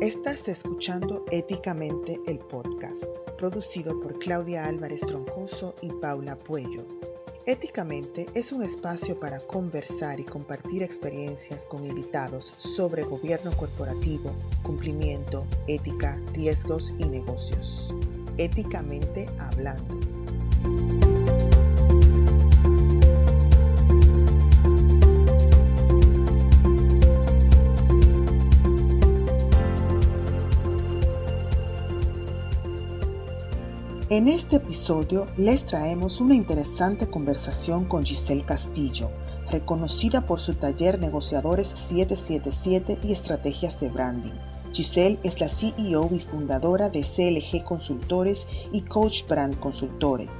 Estás escuchando Éticamente el podcast, producido por Claudia Álvarez Troncoso y Paula Puello. Éticamente es un espacio para conversar y compartir experiencias con invitados sobre gobierno corporativo, cumplimiento, ética, riesgos y negocios. Éticamente hablando. En este episodio les traemos una interesante conversación con Giselle Castillo, reconocida por su taller Negociadores 777 y Estrategias de Branding. Giselle es la CEO y fundadora de CLG Consultores y Coach Brand Consultores.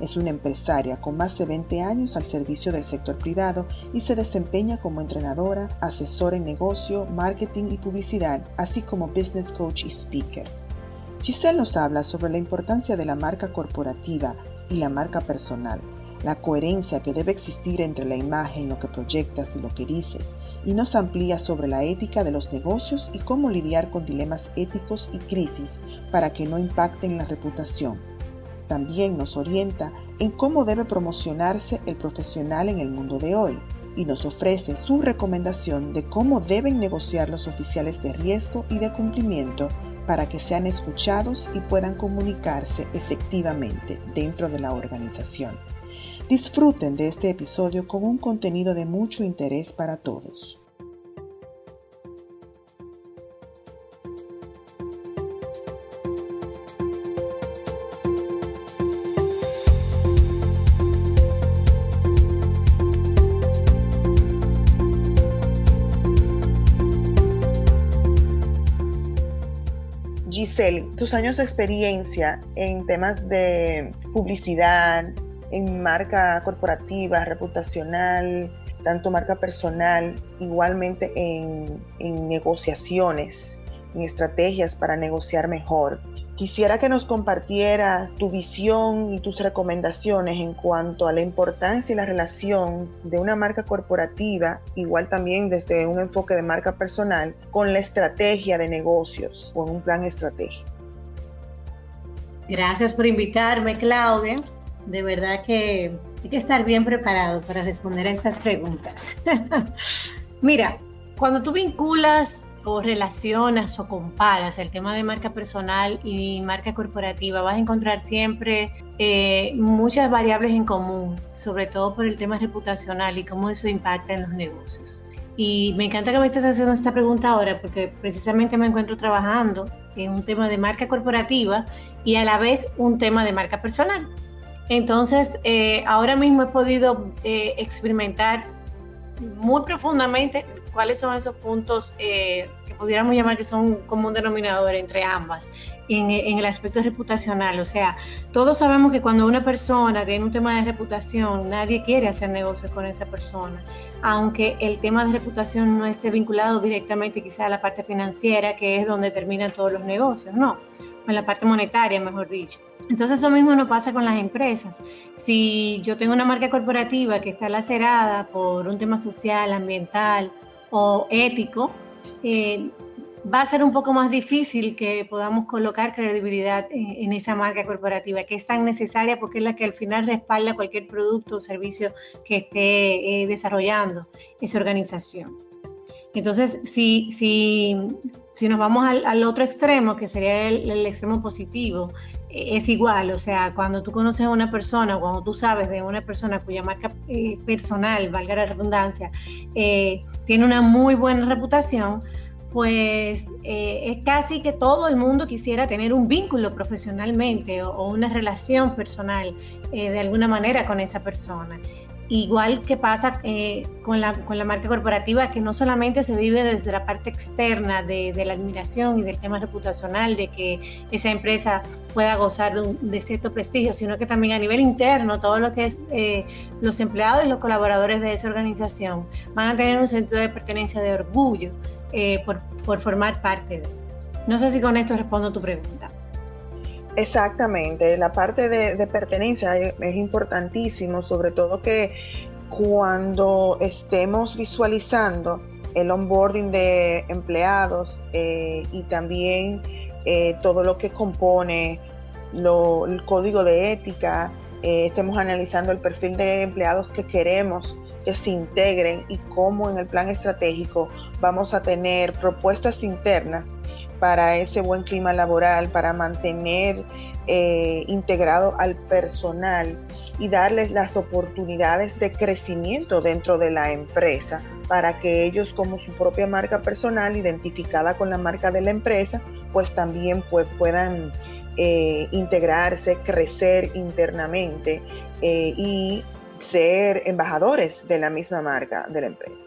Es una empresaria con más de 20 años al servicio del sector privado y se desempeña como entrenadora, asesora en negocio, marketing y publicidad, así como business coach y speaker. Giselle nos habla sobre la importancia de la marca corporativa y la marca personal, la coherencia que debe existir entre la imagen, lo que proyectas y lo que dices, y nos amplía sobre la ética de los negocios y cómo lidiar con dilemas éticos y crisis para que no impacten la reputación. También nos orienta en cómo debe promocionarse el profesional en el mundo de hoy y nos ofrece su recomendación de cómo deben negociar los oficiales de riesgo y de cumplimiento para que sean escuchados y puedan comunicarse efectivamente dentro de la organización. Disfruten de este episodio con un contenido de mucho interés para todos. Tus años de experiencia en temas de publicidad, en marca corporativa, reputacional, tanto marca personal, igualmente en, en negociaciones, en estrategias para negociar mejor. Quisiera que nos compartieras tu visión y tus recomendaciones en cuanto a la importancia y la relación de una marca corporativa, igual también desde un enfoque de marca personal, con la estrategia de negocios o en un plan estratégico. Gracias por invitarme, Claudia. De verdad que hay que estar bien preparado para responder a estas preguntas. Mira, cuando tú vinculas o relacionas o comparas el tema de marca personal y marca corporativa, vas a encontrar siempre eh, muchas variables en común, sobre todo por el tema reputacional y cómo eso impacta en los negocios. Y me encanta que me estés haciendo esta pregunta ahora porque precisamente me encuentro trabajando en un tema de marca corporativa y a la vez un tema de marca personal. Entonces, eh, ahora mismo he podido eh, experimentar muy profundamente cuáles son esos puntos eh, que pudiéramos llamar que son como un denominador entre ambas en, el aspecto reputacional. O sea, todos sabemos que cuando una persona tiene un tema de reputación, nadie quiere hacer negocios con esa persona, aunque el tema de reputación no esté vinculado directamente quizá a la parte financiera, que es donde terminan todos los negocios, no, en la parte monetaria, mejor dicho. Entonces eso mismo no pasa con las empresas. Si yo tengo una marca corporativa que está lacerada por un tema social, ambiental, o ético, eh, va a ser un poco más difícil que podamos colocar credibilidad en, esa marca corporativa, que es tan necesaria porque es la que al final respalda cualquier producto o servicio que esté eh, desarrollando esa organización. Entonces, si, si, si nos vamos al, otro extremo, que sería el, extremo positivo, es igual, o sea, cuando tú conoces a una persona, cuando tú sabes de una persona cuya marca eh, personal, valga la redundancia, eh, tiene una muy buena reputación, pues es casi que todo el mundo quisiera tener un vínculo profesionalmente o una relación personal de alguna manera con esa persona. Igual que pasa eh, con, la, con, la, marca corporativa, que no solamente se vive desde la parte externa de, la admiración y del tema reputacional, de que esa empresa pueda gozar de, de, cierto prestigio, sino que también a nivel interno, todo lo que es eh, los empleados y los colaboradores de esa organización van a tener un sentido de pertenencia, de orgullo eh, por, por formar parte de. No sé si con esto respondo tu pregunta. Exactamente, la parte de, pertenencia es, importantísimo, sobre todo que cuando estemos visualizando el onboarding de empleados eh, y también eh, todo lo que compone el código de ética. Eh, estemos analizando el perfil de empleados que queremos que se integren y cómo en el plan estratégico vamos a tener propuestas internas para ese buen clima laboral, para mantener eh, integrado al personal y darles las oportunidades de crecimiento dentro de la empresa para que ellos como su propia marca personal identificada con la marca de la empresa, pues también pues, puedan eh, integrarse, crecer internamente eh, y ser embajadores de la misma marca de la empresa.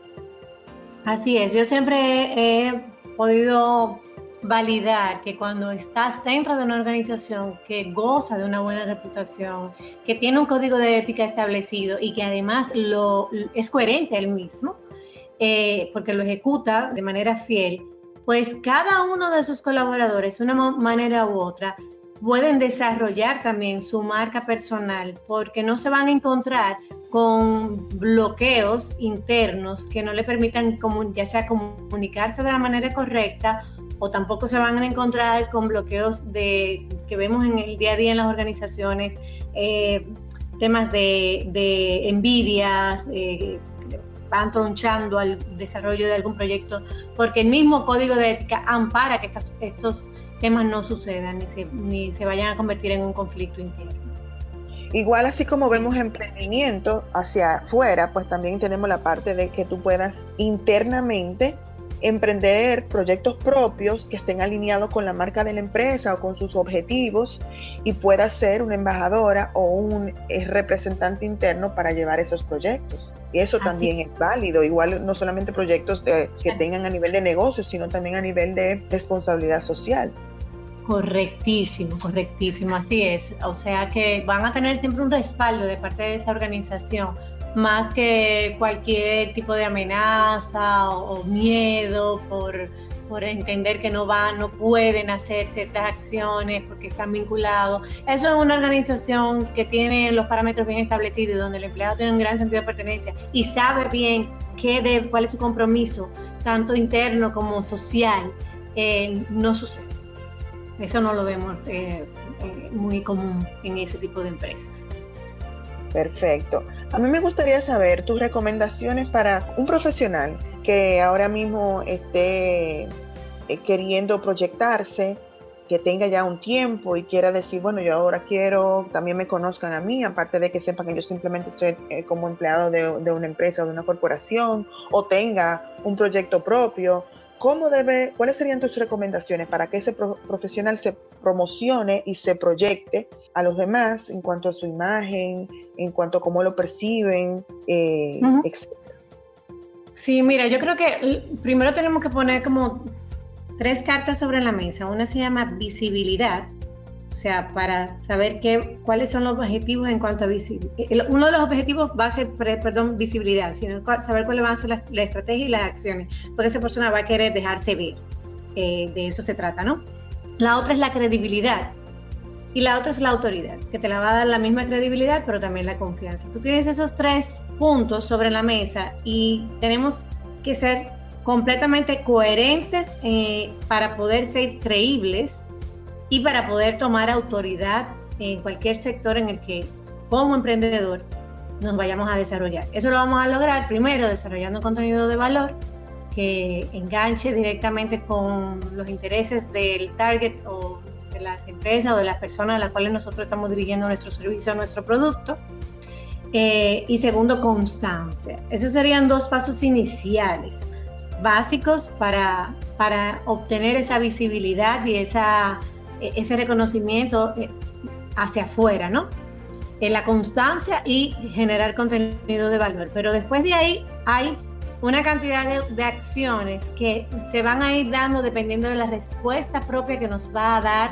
Así es, yo siempre he podido validar que cuando estás dentro de una organización que goza de una buena reputación, que tiene un código de ética establecido y que además lo, es coherente el mismo, eh, porque lo ejecuta de manera fiel, pues cada uno de sus colaboradores, de una manera u otra, pueden desarrollar también su marca personal, porque no se van a encontrar con bloqueos internos que no le permitan ya sea comunicarse de la manera correcta o tampoco se van a encontrar con bloqueos de, que vemos en el día a día en las organizaciones, eh, temas de, envidias, eh, van tronchando al desarrollo de algún proyecto, porque el mismo código de ética ampara que estos temas no sucedan ni se, ni se vayan a convertir en un conflicto interno. Igual así como vemos emprendimiento hacia afuera, pues también tenemos la parte de que tú puedas internamente emprender proyectos propios que estén alineados con la marca de la empresa o con sus objetivos y pueda ser una embajadora o un eh, representante interno para llevar esos proyectos. Y eso también es válido, igual no solamente proyectos que tengan a nivel de negocio, sino también a nivel de responsabilidad social. Correctísimo, correctísimo, así es. O sea que van a tener siempre un respaldo de parte de esa organización más que cualquier tipo de amenaza o, miedo por, entender que no van, no pueden hacer ciertas acciones porque están vinculados. Eso es una organización que tiene los parámetros bien establecidos donde el empleado tiene un gran sentido de pertenencia y sabe bien qué de, cuál es su compromiso, tanto interno como social, no sucede. Eso no lo vemos eh, eh, muy común en ese tipo de empresas. Perfecto. A mí me gustaría saber tus recomendaciones para un profesional que ahora mismo esté eh, queriendo proyectarse, que tenga ya un tiempo y quiera decir, bueno, yo ahora quiero, también me conozcan a mí, aparte de que sepan que yo simplemente estoy como empleado de una empresa o de una corporación, o tenga un proyecto propio, ¿Cómo debe, ¿Cuáles serían tus recomendaciones para que ese profesional se promocione y se proyecte a los demás en cuanto a su imagen, en cuanto a cómo lo perciben, eh, etc.? Sí, mira, yo creo que primero tenemos que poner como tres cartas sobre la mesa. Una se llama visibilidad, o sea, para saber qué, cuáles son los objetivos en cuanto a visibilidad. Uno de los objetivos va a ser, perdón, visibilidad, sino saber cuáles van a ser la, estrategia y las acciones, porque esa persona va a querer dejarse ver. Eh, de eso se trata, ¿no? La otra es la credibilidad. Y la otra es la autoridad, que te la va a dar la misma credibilidad, pero también la confianza. Tú tienes esos tres puntos sobre la mesa y tenemos que ser completamente coherentes eh, para poder ser creíbles y para poder tomar autoridad en cualquier sector en el que como emprendedor nos vayamos a desarrollar. Eso lo vamos a lograr primero desarrollando contenido de valor que enganche directamente con los intereses del target o de las empresas o de las personas a las cuales nosotros estamos dirigiendo nuestro servicio o nuestro producto. Eh, y segundo, constancia. Esos serían dos pasos iniciales básicos para, para obtener esa visibilidad y esa ese reconocimiento eh, hacia afuera, ¿no? En la constancia y generar contenido de valor. Pero después de ahí hay una cantidad de, acciones que se van a ir dando dependiendo de la respuesta propia que nos va a dar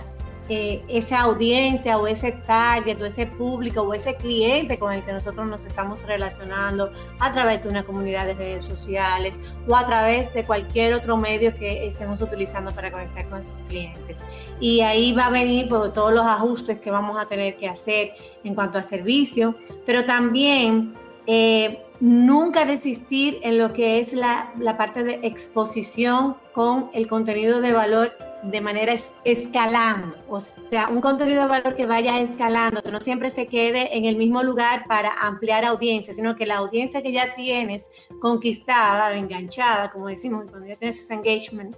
eh, esa audiencia o ese target o ese público o ese cliente con el que nosotros nos estamos relacionando a través de una comunidad de redes sociales o a través de cualquier otro medio que estemos utilizando para conectar con esos clientes. Y ahí va a venir pues, todos los ajustes que vamos a tener que hacer en cuanto a servicio, pero también eh, nunca desistir en lo que es la, la parte de exposición con el contenido de valor de manera escalando, o sea, un contenido de valor que vaya escalando, que no siempre se quede en el mismo lugar para ampliar audiencia, sino que la audiencia que ya tienes conquistada, enganchada, como decimos, cuando ya tienes ese engagement,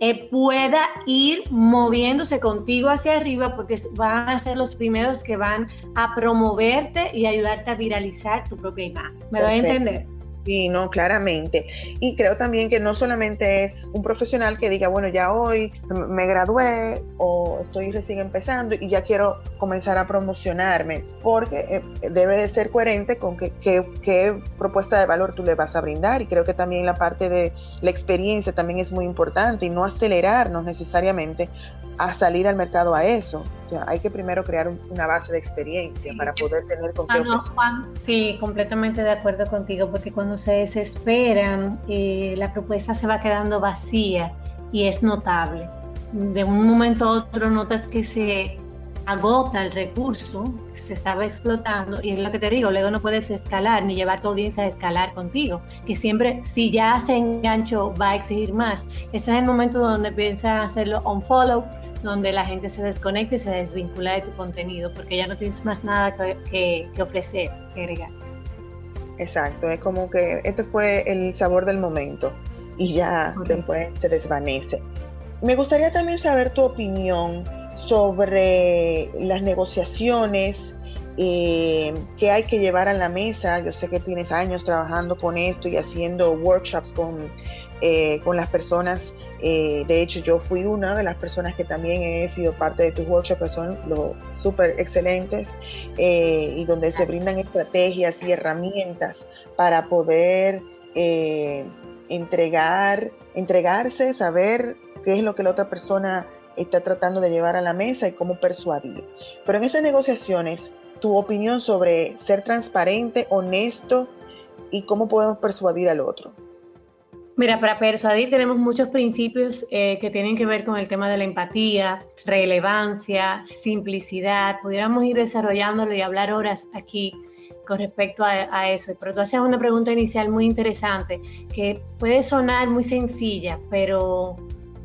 eh, pueda ir moviéndose contigo hacia arriba porque van a ser los primeros que van a promoverte y ayudarte a viralizar tu propia imagen. ¿Me doy a entender? Sí, no, claramente. Y creo también que no solamente es un profesional que diga, bueno, ya hoy me gradué o estoy recién empezando y ya quiero comenzar a promocionarme, porque eh, debe de ser coherente con qué propuesta de valor tú le vas a brindar. Y creo que también la parte de la experiencia también es muy importante y no acelerarnos necesariamente a salir al mercado a eso. Hay que primero crear una base de experiencia para poder tener con qué ah, Sí, completamente de acuerdo contigo, porque cuando se desesperan, eh, la propuesta se va quedando vacía y es notable. De un momento a otro notas que se agota el recurso, se estaba explotando y es lo que te digo, luego no puedes escalar ni llevar tu audiencia a escalar contigo, que siempre si ya se enganchó va a exigir más. Ese es el momento donde piensa hacerlo on follow donde la gente se desconecta y se desvincula de tu contenido porque ya no tienes más nada que, ofrecer, que agregar. Exacto, es como que esto fue el sabor del momento y ya después se desvanece. Me gustaría también saber tu opinión sobre las negociaciones eh, que hay que llevar a la mesa. Yo sé que tienes años trabajando con esto y haciendo workshops con, eh, con las personas eh, de hecho, yo fui una de las personas que también he sido parte de tus workshops, que son los súper excelentes, eh, y donde se brindan estrategias y herramientas para poder entregar, entregarse, saber qué es lo que la otra persona está tratando de llevar a la mesa y cómo persuadir. Pero en estas negociaciones, tu opinión sobre ser transparente, honesto y cómo podemos persuadir al otro. Mira, para persuadir tenemos muchos principios eh, que tienen que ver con el tema de la empatía, relevancia, simplicidad. Pudiéramos ir desarrollándolo y hablar horas aquí con respecto a, eso. Pero tú haces una pregunta inicial muy interesante que puede sonar muy sencilla, pero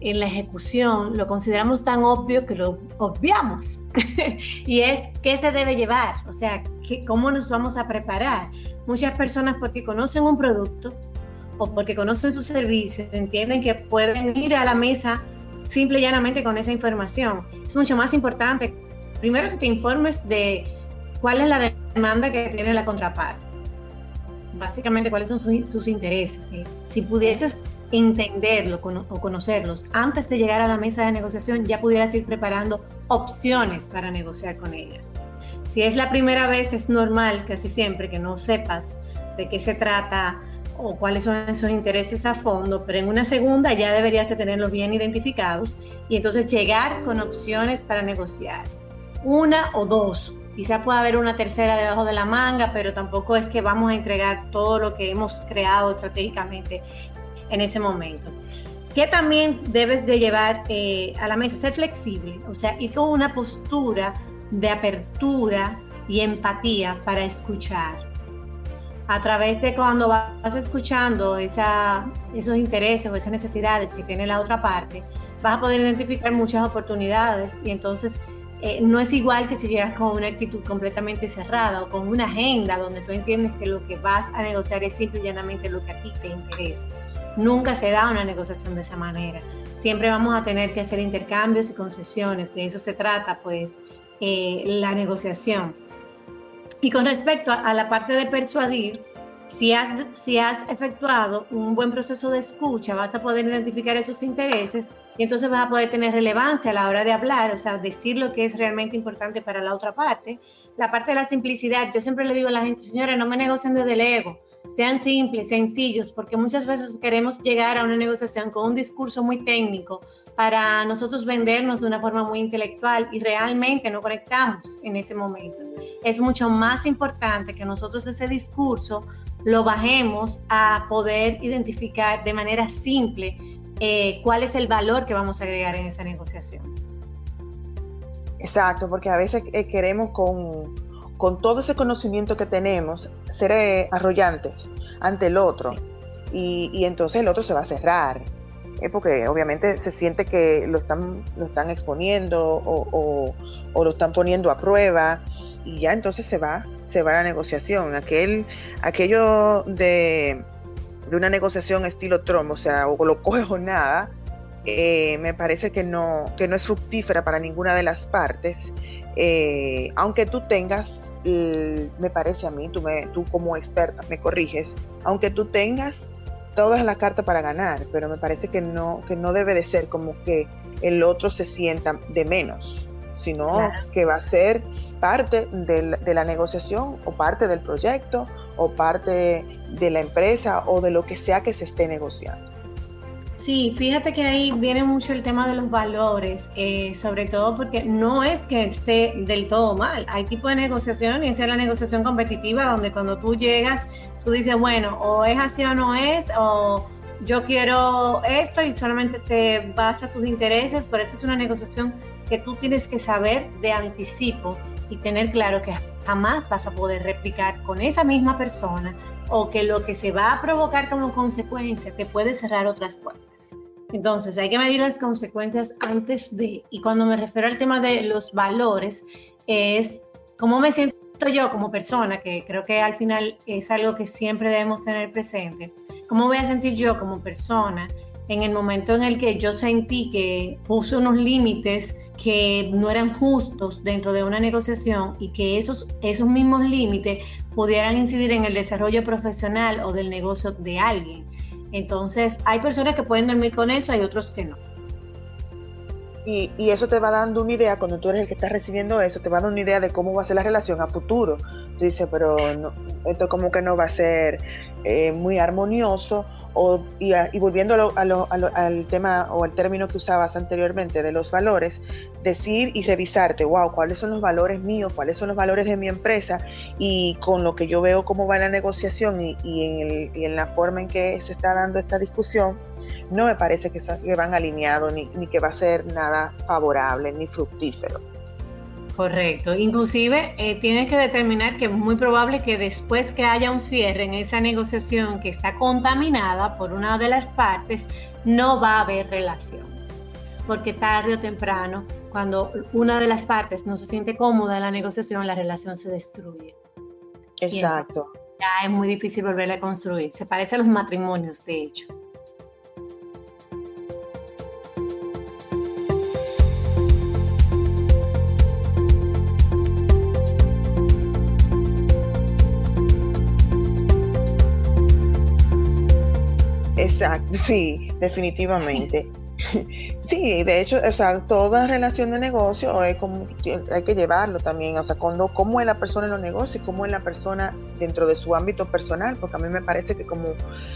en la ejecución lo consideramos tan obvio que lo obviamos. y es qué se debe llevar, o sea, cómo nos vamos a preparar. Muchas personas porque conocen un producto, o porque conocen su servicio, entienden que pueden ir a la mesa simple y llanamente con esa información. Es mucho más importante, primero que te informes de cuál es la demanda que tiene la contraparte. Básicamente, cuáles son sus, intereses. Si pudieses entenderlo o conocerlos antes de llegar a la mesa de negociación, ya pudieras ir preparando opciones para negociar con ella. Si es la primera vez, es normal casi siempre que no sepas de qué se trata o cuáles son esos intereses a fondo, pero en una segunda ya deberías de tenerlos bien identificados y entonces llegar con opciones para negociar. Una o dos. Quizá pueda haber una tercera debajo de la manga, pero tampoco es que vamos a entregar todo lo que hemos creado estratégicamente en ese momento. ¿Qué también debes de llevar eh, a la mesa? Ser flexible, o sea, ir con una postura de apertura y empatía para escuchar a través de cuando vas escuchando esa, esos intereses o esas necesidades que tiene la otra parte, vas a poder identificar muchas oportunidades y entonces eh, no es igual que si llegas con una actitud completamente cerrada o con una agenda donde tú entiendes que lo que vas a negociar es simple y llanamente lo que a ti te interesa. Nunca se da una negociación de esa manera. Siempre vamos a tener que hacer intercambios y concesiones. De eso se trata, pues, eh, la negociación. Y con respecto a, la parte de persuadir, si has, si has efectuado un buen proceso de escucha, vas a poder identificar esos intereses y entonces vas a poder tener relevancia a la hora de hablar, o sea, decir lo que es realmente importante para la otra parte. La parte de la simplicidad, yo siempre le digo a la gente, señores, no me negocien desde el ego, sean simples, sencillos, porque muchas veces queremos llegar a una negociación con un discurso muy técnico para nosotros vendernos de una forma muy intelectual y realmente no conectamos en ese momento. Es mucho más importante que nosotros ese discurso lo bajemos a poder identificar de manera simple eh, cuál es el valor que vamos a agregar en esa negociación. Exacto, porque a veces eh, queremos con con todo ese conocimiento que tenemos, ser eh, arrollantes ante el otro. Y, entonces el otro se va a cerrar. Eh, porque obviamente se siente que lo están, lo están exponiendo o, lo están poniendo a prueba y ya entonces se va, se va la negociación. Aquel, aquello de, de una negociación estilo Trump, o sea, o lo coges o nada, eh, me parece que no, que no es fructífera para ninguna de las partes, eh, aunque tú tengas, me parece a mí, tú, me, tú como experta me corriges, aunque tú tengas todas las cartas para ganar, pero me parece que no, que no debe de ser como que el otro se sienta de menos, sino que va a ser parte de la negociación o parte del proyecto o parte de la empresa o de lo que sea que se esté negociando. Sí, fíjate que ahí viene mucho el tema de los valores, eh, sobre todo porque no es que esté del todo mal. Hay tipo de negociación y esa es la negociación competitiva donde cuando tú llegas, tú dices, bueno, o es así o no es, o yo quiero esto y solamente te vas a tus intereses, por eso es una negociación que tú tienes que saber de anticipo y tener claro que jamás vas a poder replicar con esa misma persona o que lo que se va a provocar como consecuencia te puede cerrar otras puertas. Entonces, hay que medir las consecuencias antes de, y cuando me refiero al tema de los valores, es cómo me siento yo como persona, que creo que al final es algo que siempre debemos tener presente, cómo voy a sentir yo como persona en el momento en el que yo sentí que puse unos límites que no eran justos dentro de una negociación y que esos, esos mismos límites pudieran incidir en el desarrollo profesional o del negocio de alguien. Entonces, hay personas que pueden dormir con eso, hay otros que no. Y, eso te va dando una idea, cuando tú eres el que está recibiendo eso, te va dando una idea de cómo va a ser la relación a futuro. Tú dices, pero esto como que no va a ser eh, muy armonioso. O, y, volviendo al tema o al término que usabas anteriormente de los valores, decir y revisarte, wow, cuáles son los valores míos, cuáles son los valores de mi empresa y con lo que yo veo cómo va la negociación y, en, la forma en que se está dando esta discusión, no me parece que, van alineados ni, ni que va a ser nada favorable ni fructífero. Correcto. Inclusive eh, tienes que determinar que es muy probable que después que haya un cierre en esa negociación que está contaminada por una de las partes, no va a haber relación. Porque tarde o temprano cuando una de las partes no se siente cómoda en la negociación, la relación se destruye. Exacto. Ya es muy difícil volverla a construir. Se parece a los matrimonios, de hecho. Exacto, sí, definitivamente. Sí, de hecho, o sea, toda relación de negocio es como, hay que llevarlo también, o sea, cuando, cómo es la persona en los negocios cómo es la persona dentro de su ámbito personal, porque a mí me parece que como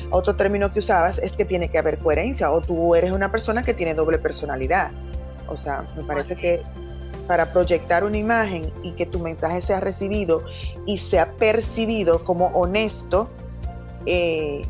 otro término que usabas es que tiene que haber coherencia, o tú eres una persona que tiene doble personalidad, o sea, me parece que para proyectar una imagen y que tu mensaje sea recibido y sea percibido como honesto, eh,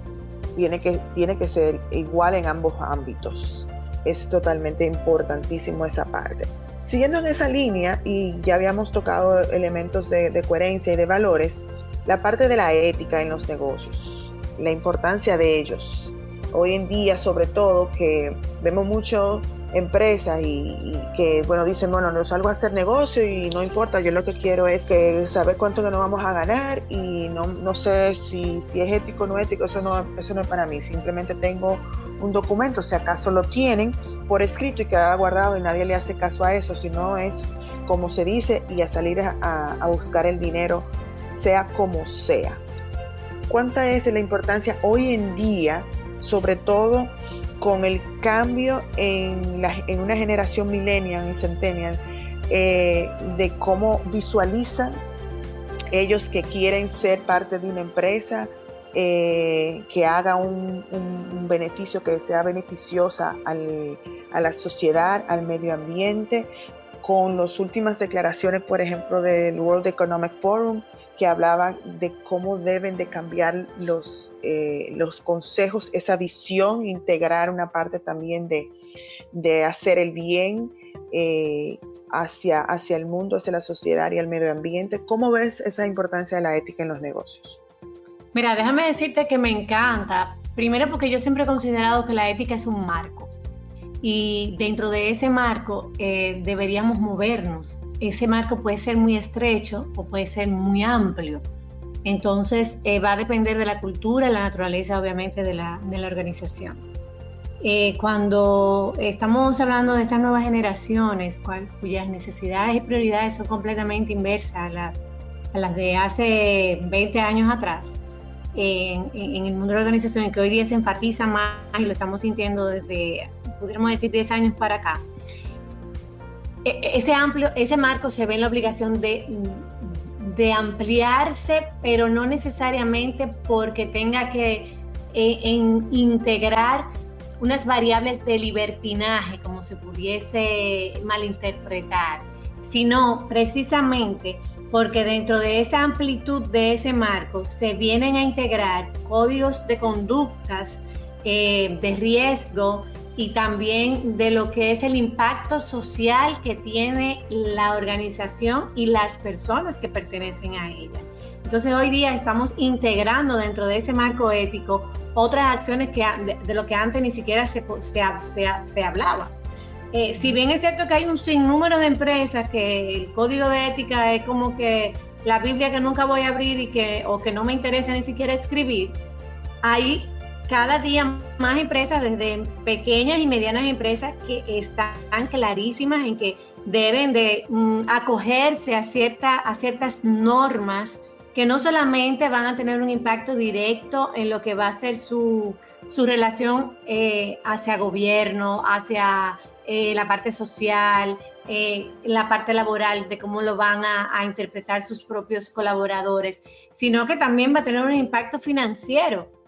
tiene, que, tiene que ser igual en ambos ámbitos es totalmente importantísimo esa parte. Siguiendo en esa línea, y ya habíamos tocado elementos de, coherencia y de valores, la parte de la ética en los negocios, la importancia de ellos. Hoy en día, sobre todo, que vemos mucho empresas y, que, bueno, dicen, bueno, no salgo a hacer negocio y no importa, yo lo que quiero es que saber cuánto que nos vamos a ganar y no, no sé si, si es ético o no ético, eso no, eso no es para mí, simplemente tengo un documento, si acaso lo tienen por escrito y queda guardado y nadie le hace caso a eso, sino es como se dice y a salir a, a buscar el dinero, sea como sea. ¿Cuánta es la importancia hoy en día, sobre todo con el cambio en, la, en una generación millennial y centennial, eh, de cómo visualizan ellos que quieren ser parte de una empresa, eh, que haga un, beneficio que sea beneficiosa a la sociedad, al medio ambiente, con las últimas declaraciones, por ejemplo, del World Economic Forum, que hablaba de cómo deben de cambiar los, eh, los consejos, esa visión, integrar una parte también de, hacer el bien eh, hacia, hacia el mundo, hacia la sociedad y el medio ambiente. ¿Cómo ves esa importancia de la ética en los negocios? Mira, déjame decirte que me encanta. Primero porque yo siempre he considerado que la ética es un marco y dentro de ese marco eh, deberíamos movernos. Ese marco puede ser muy estrecho o puede ser muy amplio. Entonces eh, va a depender de la cultura, la naturaleza obviamente de la, de la organización. Eh, cuando estamos hablando de estas nuevas generaciones cuyas necesidades y prioridades son completamente inversas a las, a las de hace 20 años atrás, en, en, el mundo de la organización, que hoy día se enfatiza más y lo estamos sintiendo desde pudiéramos decir 10 años para acá, e, e, ese amplio, ese marco se ve en la obligación de, de ampliarse, pero no necesariamente porque tenga que e, integrar unas variables de libertinaje, como se pudiese malinterpretar, sino precisamente porque dentro de esa amplitud de ese marco se vienen a integrar códigos de conductas eh, de riesgo y también de lo que es el impacto social que tiene la organización y las personas que pertenecen a ella. Entonces hoy día estamos integrando dentro de ese marco ético otras acciones que de, lo que antes ni siquiera se, se, hablaba. Eh, si bien es cierto que hay un sinnúmero de empresas que el código de ética es como que la Biblia que nunca voy a abrir y que, o que no me interesa ni siquiera escribir, hay cada día más empresas, desde pequeñas y medianas empresas, que están clarísimas en que deben de mm, acogerse a, cierta, a ciertas normas que no solamente van a tener un impacto directo en lo que va a ser su, relación eh, hacia gobierno, hacia eh, la parte social, eh, la parte laboral, de cómo lo van a, interpretar sus propios colaboradores, sino que también va a tener un impacto financiero.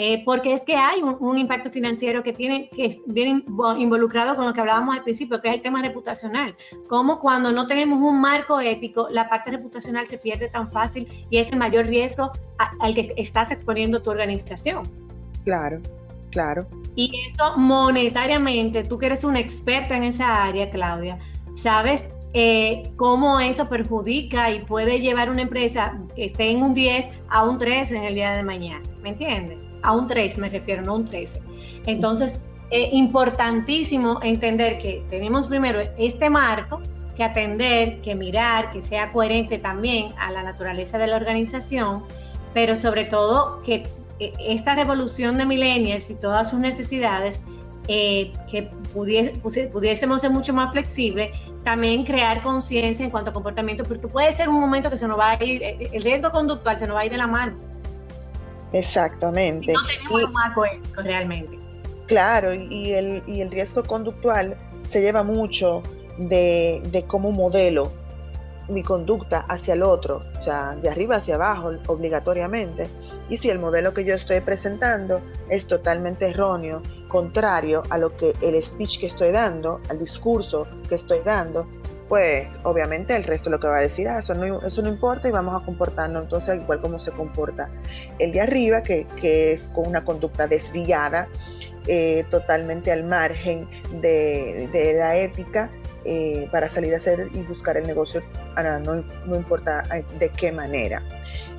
Eh, porque es que hay un, impacto financiero que tiene que viene involucrado con lo que hablábamos al principio, que es el tema reputacional. Como cuando no tenemos un marco ético, la parte reputacional se pierde tan fácil y es el mayor riesgo al que estás exponiendo tu organización. Claro, claro. Y eso monetariamente, tú que eres una experta en esa área, Claudia, sabes eh, cómo eso perjudica y puede llevar una empresa que esté en un 10 a un 3 en el día de mañana. ¿Me entiendes? A un 3 me refiero, no un 13. Entonces, es importantísimo entender que tenemos primero este marco que atender, que mirar, que sea coherente también a la naturaleza de la organización, pero sobre todo que eh, esta revolución de millennials y todas sus necesidades, eh, que pudiésemos ser mucho más flexibles, también crear conciencia en cuanto a comportamiento, porque puede ser un momento que se nos va a ir, eh, el riesgo conductual se nos va a ir de la mano. Exactamente. no tenemos un marco ético realmente. Claro, y el, y el riesgo conductual se lleva mucho de, de cómo modelo mi conducta hacia el otro, o sea, de arriba hacia abajo, obligatoriamente. Y si el modelo que yo estoy presentando es totalmente erróneo, contrario a lo que el speech que estoy dando, al discurso que estoy dando, pues obviamente el resto lo que va a decir, ah, eso no, eso no importa y vamos a comportarnos entonces igual como se comporta el de arriba, que, es con una conducta desviada, eh, totalmente al margen de, la ética, eh, para salir a hacer y buscar el negocio, no, no importa eh, de qué manera.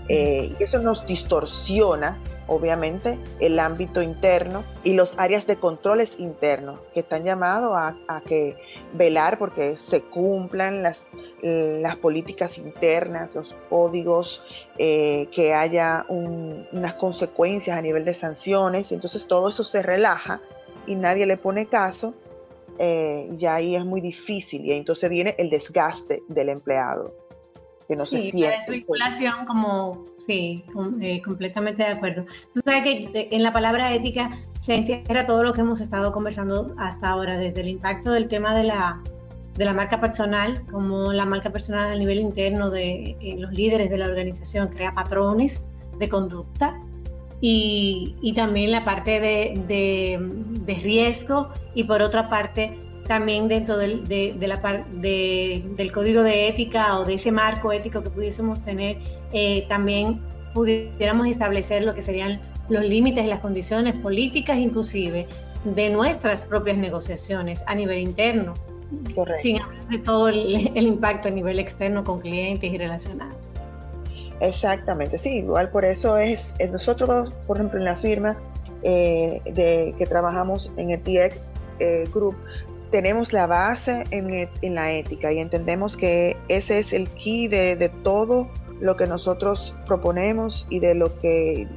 Y eso nos distorsiona obviamente, el ámbito interno y los áreas de controles internos que están llamados a, que velar porque se cumplan las, las políticas internas, los códigos, eh, que haya unas consecuencias a nivel de sanciones. Entonces todo eso se relaja y nadie le pone caso. Eh, y ahí es muy difícil y entonces viene el desgaste del empleado que no sí, se siente. La desvinculación como Sí, eh, completamente de acuerdo. Tú sabes que eh, en la palabra ética se encierra todo lo que hemos estado conversando hasta ahora, desde el impacto del tema de la, de la marca personal, como la marca personal a nivel interno de eh, los líderes de la organización crea patrones de conducta y, y también la parte de, de, de riesgo y por otra parte también dentro del, de, la, del código de ética o de ese marco ético que pudiésemos tener, eh, también pudiéramos establecer lo que serían los límites y las condiciones políticas inclusive de nuestras propias negociaciones a nivel interno, sin hablar de todo el, impacto a nivel externo con clientes y relacionados. Exactamente, sí, igual por eso es, nosotros, por ejemplo, en la firma eh, de, que trabajamos en el TX eh, Group, tenemos la base en, en, la ética y entendemos que ese es el key de, todo lo que nosotros proponemos y de lo que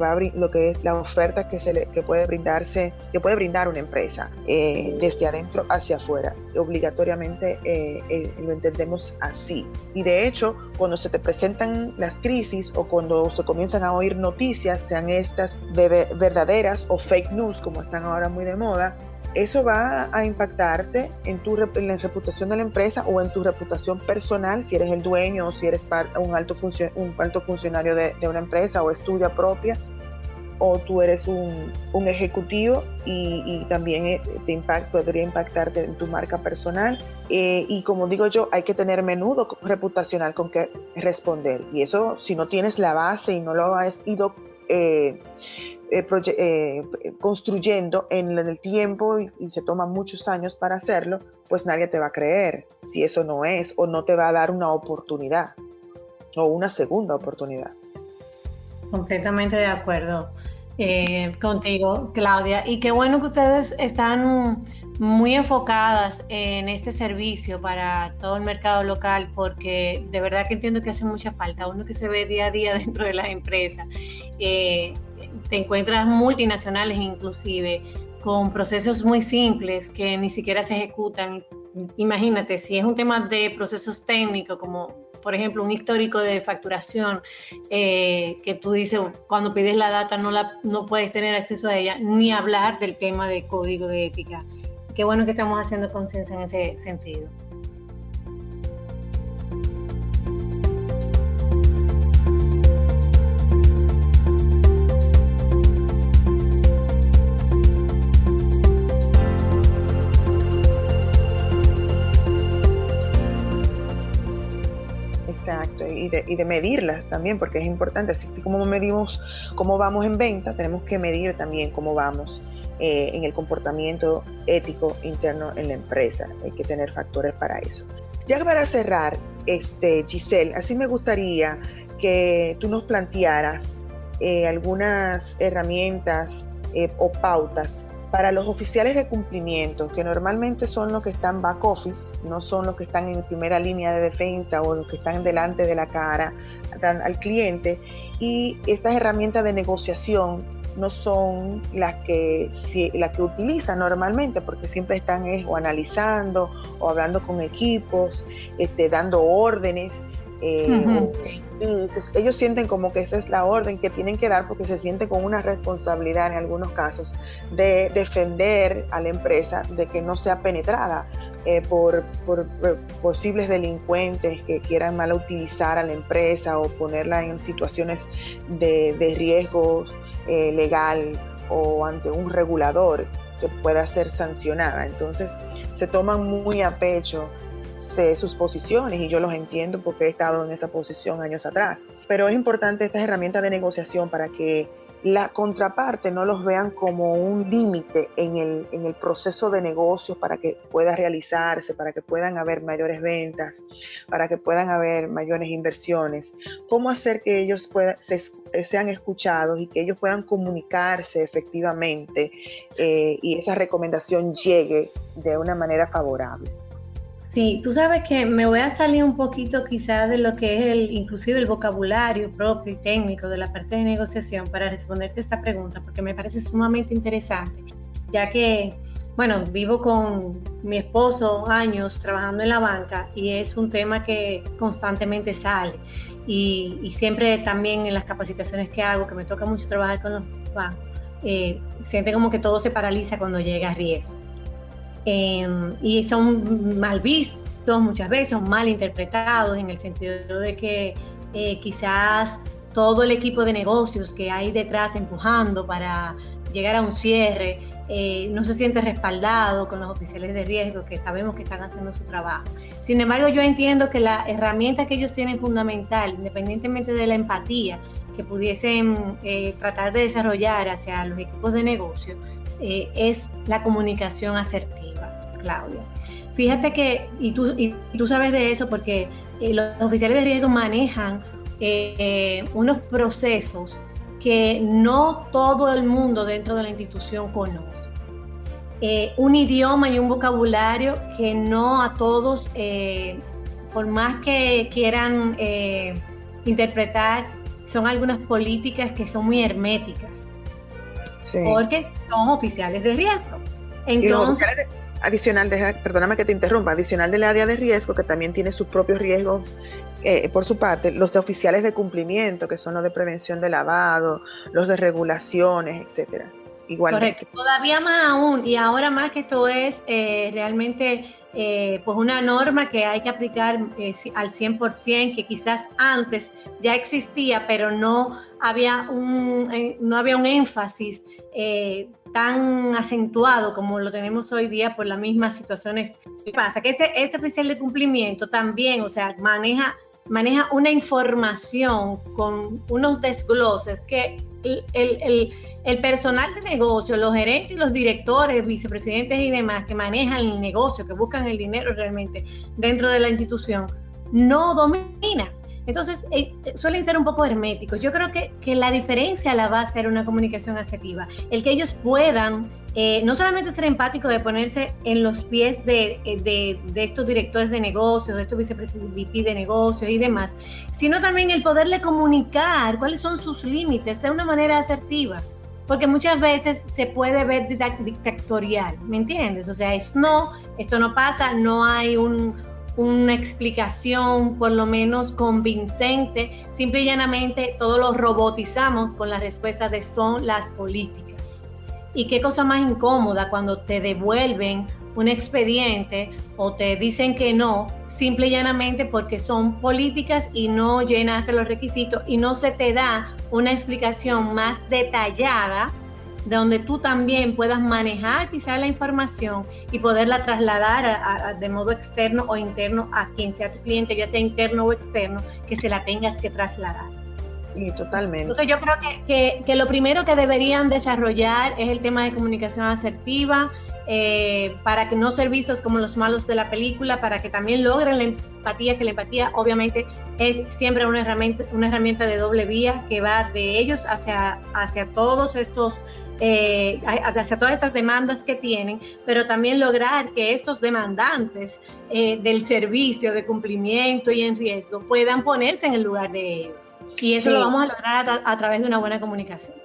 va lo que es la oferta que se le, que puede brindarse que puede brindar una empresa eh, desde adentro hacia afuera. Obligatoriamente eh, eh, lo entendemos así. Y de hecho cuando se te presentan las crisis o cuando se comienzan a oír noticias sean estas verdaderas o fake news como están ahora muy de moda eso va a impactarte en, tu, en la reputación de la empresa o en tu reputación personal, si eres el dueño o si eres un alto, un alto funcionario de, una empresa o es tuya propia, o tú eres un, ejecutivo y, también eh, te impact, podría impactarte en tu marca personal. Eh, y como digo yo, hay que tener menudo reputacional con que responder. Y eso, si no tienes la base y no lo has ido... Eh, eh, eh, construyendo en el tiempo y, se toma muchos años para hacerlo, pues nadie te va a creer si eso no es o no te va a dar una oportunidad o una segunda oportunidad. Completamente de acuerdo eh, contigo, Claudia. Y qué bueno que ustedes están muy enfocadas en este servicio para todo el mercado local, porque de verdad que entiendo que hace mucha falta, uno que se ve día a día dentro de las empresas te encuentras multinacionales inclusive con procesos muy simples que ni siquiera se ejecutan. Imagínate, si es un tema de procesos técnicos, como por ejemplo un histórico de facturación, eh, que tú dices, cuando pides la data no, la, no puedes tener acceso a ella, ni hablar del tema de código de ética. Qué bueno que estamos haciendo conciencia en ese sentido. De, y de medirlas también, porque es importante, así, como medimos cómo vamos en venta, tenemos que medir también cómo vamos eh, en el comportamiento ético interno en la empresa. Hay que tener factores para eso. Ya para cerrar, este, Giselle, así me gustaría que tú nos plantearas eh, algunas herramientas eh, o pautas para los oficiales de cumplimiento, que normalmente son los que están back office, no son los que están en primera línea de defensa o los que están delante de la cara al cliente, y estas herramientas de negociación no son las que, las que utilizan normalmente, porque siempre están o analizando o hablando con equipos, este, dando órdenes. Eh, ellos sienten como que esa es la orden que tienen que dar porque se sienten con una responsabilidad en algunos casos de defender a la empresa de que no sea penetrada eh, por, posibles delincuentes que quieran mal utilizar a la empresa o ponerla en situaciones de, riesgo eh, legal o ante un regulador que pueda ser sancionada. Entonces se toman muy a pecho sus posiciones y yo los entiendo porque he estado en esa posición años atrás. Pero es importante estas herramientas de negociación para que la contraparte no los vean como un límite en el, en el proceso de negocios para que pueda realizarse, para que puedan haber mayores ventas, para que puedan haber mayores inversiones. ¿Cómo hacer que ellos puedan, sean escuchados y que ellos puedan comunicarse efectivamente eh, y esa recomendación llegue de una manera favorable? Sí, tú sabes que me voy a salir un poquito quizás de lo que es el, inclusive el vocabulario propio y técnico de la parte de negociación para responderte esta pregunta, porque me parece sumamente interesante, ya que, bueno, vivo con mi esposo años trabajando en la banca y es un tema que constantemente sale. Y, siempre también en las capacitaciones que hago, que me toca mucho trabajar con los bancos, eh, siente como que todo se paraliza cuando llega a riesgo. Em, y son mal vistos muchas veces, son mal interpretados en el sentido de que eh, quizás todo el equipo de negocios que hay detrás empujando para llegar a un cierre eh, no se siente respaldado con los oficiales de riesgo que sabemos que están haciendo su trabajo. Sin embargo, yo entiendo que la herramienta que ellos tienen fundamental, independientemente de la empatía que pudiesen eh, tratar de desarrollar hacia los equipos de negocio, eh, es la comunicación asertiva, Claudia. Fíjate que, y tú, y tú sabes de eso porque los oficiales de riesgo manejan unos procesos que no todo el mundo dentro de la institución conoce. Eh, un idioma y un vocabulario que no a todos, eh, por más que quieran eh, interpretar, son algunas políticas que son muy herméticas. Porque son oficiales de riesgo. Entonces, adicional, de, perdóname que te interrumpa, adicional del área de riesgo, que también tiene sus propios riesgos eh, por su parte, los de oficiales de cumplimiento, que son los de prevención de lavado, los de regulaciones, etcétera. Igual. Correcto. Todavía más aún, y ahora más que esto es eh, realmente eh, pues una norma que hay que aplicar al 100%, que quizás antes ya existía, pero no había un, no había un énfasis tan acentuado como lo tenemos hoy día por las mismas situaciones. ¿Qué pasa? Que ese, ese oficial de cumplimiento también, o sea, maneja maneja una información con unos desgloses que el, personal de negocio, los gerentes los directores, vicepresidentes y demás que manejan el negocio, que buscan el dinero realmente dentro de la institución, no domina. Entonces, eh, suelen ser un poco herméticos. Yo creo que, que la diferencia la va a ser una comunicación asertiva. El que ellos puedan eh, no solamente ser empático de ponerse en los pies de, eh, estos directores de negocios, de estos vicepresidentes de negocios y demás, sino también el poderle comunicar cuáles son sus límites de una manera asertiva. Porque muchas veces se puede ver dictatorial, ¿me entiendes? O sea, es no, esto no pasa, no hay una explicación por lo menos convincente, simple y llanamente todo lo robotizamos con la respuesta de son las políticas. Y qué cosa más incómoda cuando te devuelven un expediente o te dicen que no, simple y llanamente porque son políticas y no llenaste los requisitos y no se te da una explicación más detallada donde tú también puedas manejar quizás la información y poderla trasladar de modo externo o interno a quien sea tu cliente, ya sea interno o externo, que se la tengas que trasladar totalmente. Entonces yo creo que, que, lo primero que deberían desarrollar es el tema de comunicación asertiva, eh, para que no ser vistos como los malos de la película, para que también logren la empatía, que la empatía obviamente es siempre una herramienta, una herramienta de doble vía que va de ellos hacia, hacia todos estos eh, hacia todas estas demandas que tienen, pero también lograr que estos demandantes eh, del servicio de cumplimiento y en riesgo puedan ponerse en el lugar de ellos. Y eso lo vamos a lograr a, través de una buena comunicación.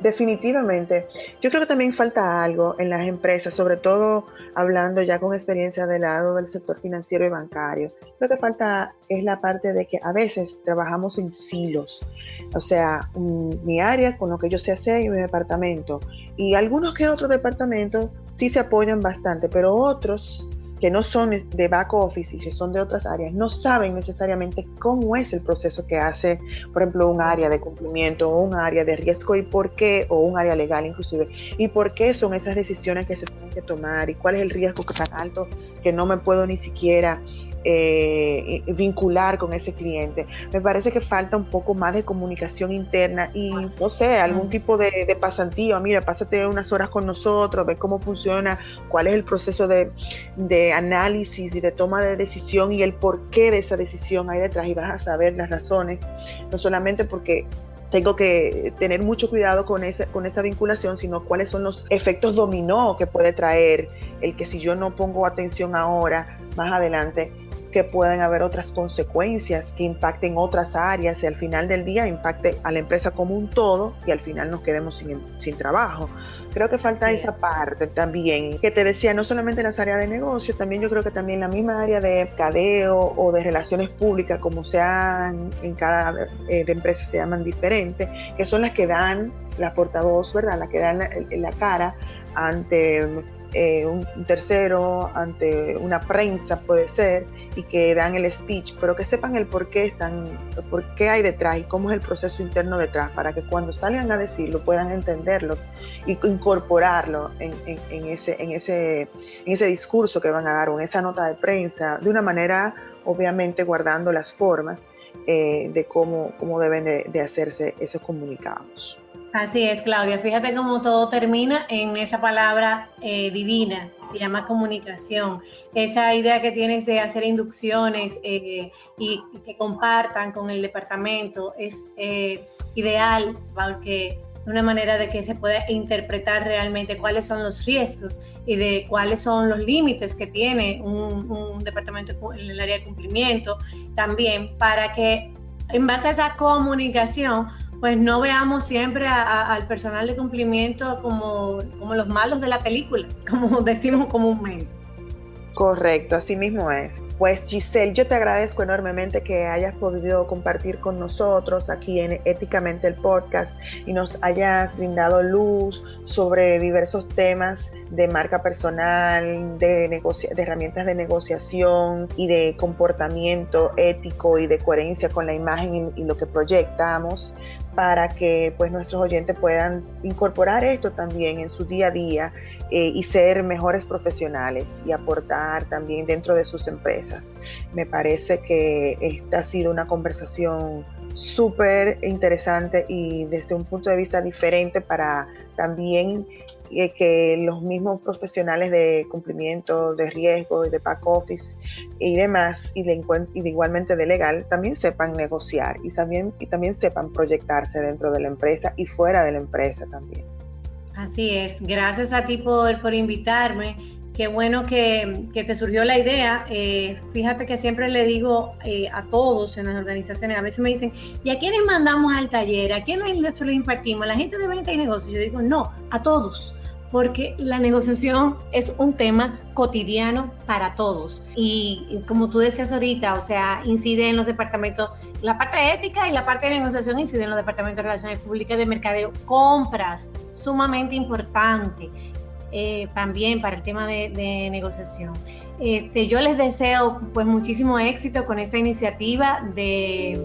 Definitivamente. Yo creo que también falta algo en las empresas, sobre todo hablando ya con experiencia del lado del sector financiero y bancario. Lo que falta es la parte de que a veces trabajamos en silos. O sea, mi área con lo que yo sé hacer y mi departamento. Y algunos que otros departamentos sí se apoyan bastante, pero otros que no son de back office y que son de otras áreas, no saben necesariamente cómo es el proceso que hace, por ejemplo, un área de cumplimiento o un área de riesgo y por qué, o un área legal inclusive, y por qué son esas decisiones que se tienen que tomar y cuál es el riesgo que tan alto que no me puedo ni siquiera eh, vincular con ese cliente. Me parece que falta un poco más de comunicación interna y, no sé, algún tipo de, de pasantía. Mira, pásate unas horas con nosotros, ve cómo funciona, cuál es el proceso de, de análisis y de toma de decisión y el porqué de esa decisión ahí detrás y vas a saber las razones, no solamente porque tengo que tener mucho cuidado con esa, con esa vinculación, sino cuáles son los efectos dominó que puede traer el que si yo no pongo atención ahora, más adelante, que puedan haber otras consecuencias que impacten otras áreas y al final del día impacte a la empresa como un todo y al final nos quedemos sin, sin trabajo. Creo que falta esa parte también, que te decía, no solamente en las áreas de negocio, también yo creo que también la misma área de cadeo o de relaciones públicas, como sean en cada eh, de empresa se llaman diferentes, que son las que dan la portavoz, ¿verdad? Las que dan la, la cara ante eh, un tercero, ante una prensa puede ser, y que dan el speech, pero que sepan el por qué están, por qué hay detrás y cómo es el proceso interno detrás, para que cuando salgan a decirlo puedan entenderlo y incorporarlo en, ese, en, ese, en ese discurso que van a dar o en esa nota de prensa, de una manera obviamente guardando las formas eh, de cómo, cómo deben de hacerse esos comunicados. Así es, Claudia. Fíjate cómo todo termina en esa palabra eh, divina, se llama comunicación. Esa idea que tienes de hacer inducciones eh, y, que compartan con el departamento es eh, ideal porque una manera de que se pueda interpretar realmente cuáles son los riesgos y de cuáles son los límites que tiene un departamento en el área de cumplimiento, también para que en base a esa comunicación pues no veamos siempre al personal de cumplimiento como, como los malos de la película, como decimos comúnmente. Correcto, así mismo es. Pues Giselle, yo te agradezco enormemente que hayas podido compartir con nosotros aquí en Éticamente el podcast y nos hayas brindado luz sobre diversos temas de marca personal, de, de herramientas de negociación y de comportamiento ético y de coherencia con la imagen y lo que proyectamos para que pues nuestros oyentes puedan incorporar esto también en su día a día eh, y ser mejores profesionales y aportar también dentro de sus empresas. Me parece que esta ha sido una conversación súper interesante y desde un punto de vista diferente para también que los mismos profesionales de cumplimiento de riesgo y de back office y demás, y de, y igualmente de legal, también sepan negociar y también, y también sepan proyectarse dentro de la empresa y fuera de la empresa también. Así es, gracias a ti por, por invitarme. Qué bueno que, que, te surgió la idea. Eh, fíjate que siempre le digo eh, a todos en las organizaciones, a veces me dicen, ¿y a quiénes mandamos al taller? ¿A quiénes les impartimos? ¿La gente de venta y negocio? Yo digo, no, a todos porque la negociación es un tema cotidiano para todos. Y, como tú decías ahorita, o sea, incide en los departamentos, la parte ética y la parte de negociación incide en los departamentos de relaciones públicas de mercadeo, compras, sumamente importante. Eh, también para el tema de, negociación. Este, yo les deseo pues muchísimo éxito con esta iniciativa de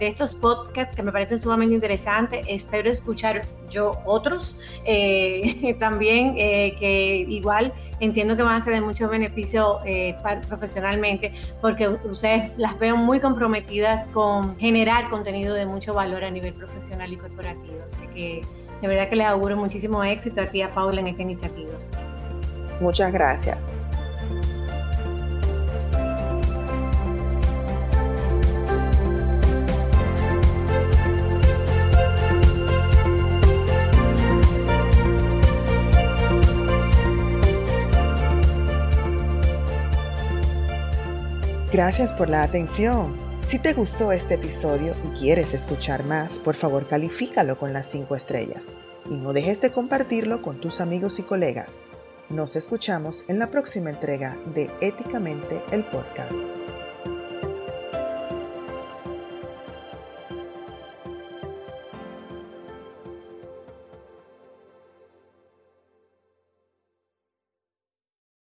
de estos podcasts que me parecen sumamente interesantes. Espero escuchar yo otros eh, también eh, que igual entiendo que van a ser de mucho beneficio eh, profesionalmente porque ustedes las veo muy comprometidas con generar contenido de mucho valor a nivel profesional y corporativo. Así que de verdad que les auguro muchísimo éxito a ti, a Paula, en esta iniciativa. Muchas gracias. Gracias por la atención. Si te gustó este episodio y quieres escuchar más, por favor califícalo con las 5 estrellas y no dejes de compartirlo con tus amigos y colegas. Nos escuchamos en la próxima entrega de Éticamente el Podcast.